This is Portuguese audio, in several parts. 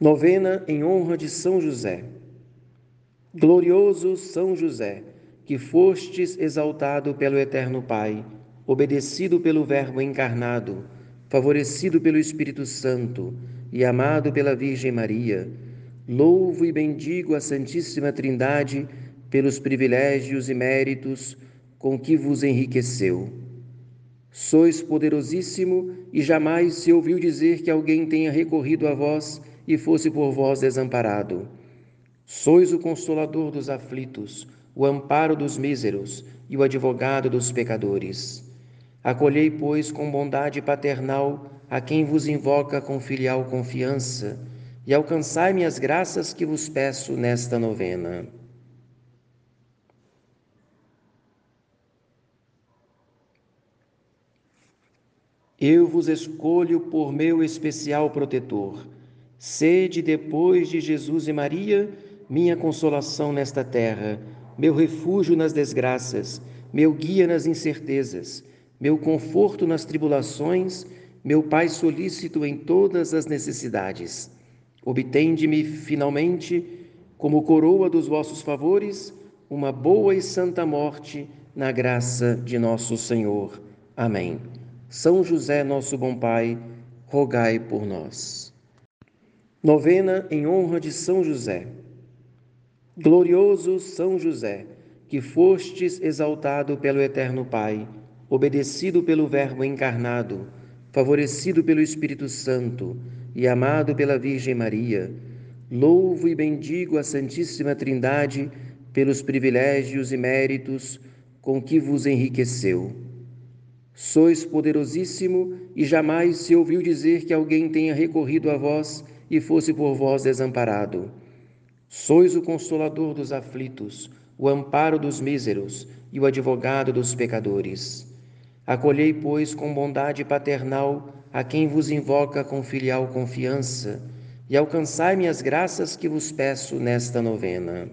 Novena em honra de São José. Glorioso São José, que fostes exaltado pelo Eterno Pai, obedecido pelo Verbo encarnado, favorecido pelo Espírito Santo e amado pela Virgem Maria, louvo e bendigo a Santíssima Trindade pelos privilégios e méritos com que vos enriqueceu. Sois poderosíssimo e jamais se ouviu dizer que alguém tenha recorrido a vós e fosse por vós desamparado. Sois o consolador dos aflitos, o amparo dos míseros e o advogado dos pecadores. Acolhei, pois, com bondade paternal a quem vos invoca com filial confiança e alcançai-me as graças que vos peço nesta novena. Eu vos escolho por meu especial protetor Sede, depois de Jesus e Maria, minha consolação nesta terra, meu refúgio nas desgraças, meu guia nas incertezas, meu conforto nas tribulações, meu Pai solícito em todas as necessidades. Obtende-me, finalmente, como coroa dos vossos favores, uma boa e santa morte na graça de nosso Senhor. Amém. São José, nosso bom Pai, rogai por nós. Novena em honra de São José. Glorioso São José, que fostes exaltado pelo Eterno Pai, obedecido pelo Verbo encarnado, favorecido pelo Espírito Santo e amado pela Virgem Maria, louvo e bendigo a Santíssima Trindade pelos privilégios e méritos com que vos enriqueceu. Sois poderosíssimo e jamais se ouviu dizer que alguém tenha recorrido a vós e fosse por vós desamparado. Sois o consolador dos aflitos, o amparo dos míseros e o advogado dos pecadores. Acolhei, pois, com bondade paternal a quem vos invoca com filial confiança e alcançai-me as graças que vos peço nesta novena.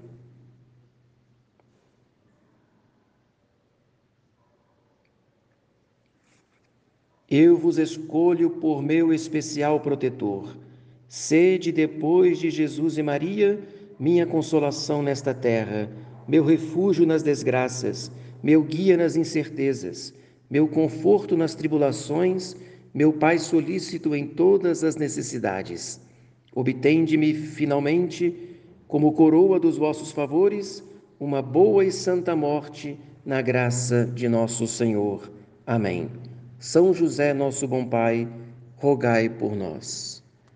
Eu vos escolho por meu especial protetor Sede, depois de Jesus e Maria, minha consolação nesta terra, meu refúgio nas desgraças, meu guia nas incertezas, meu conforto nas tribulações, meu Pai solícito em todas as necessidades. Obtende-me, finalmente, como coroa dos vossos favores, uma boa e santa morte na graça de nosso Senhor. Amém. São José, nosso bom Pai, rogai por nós.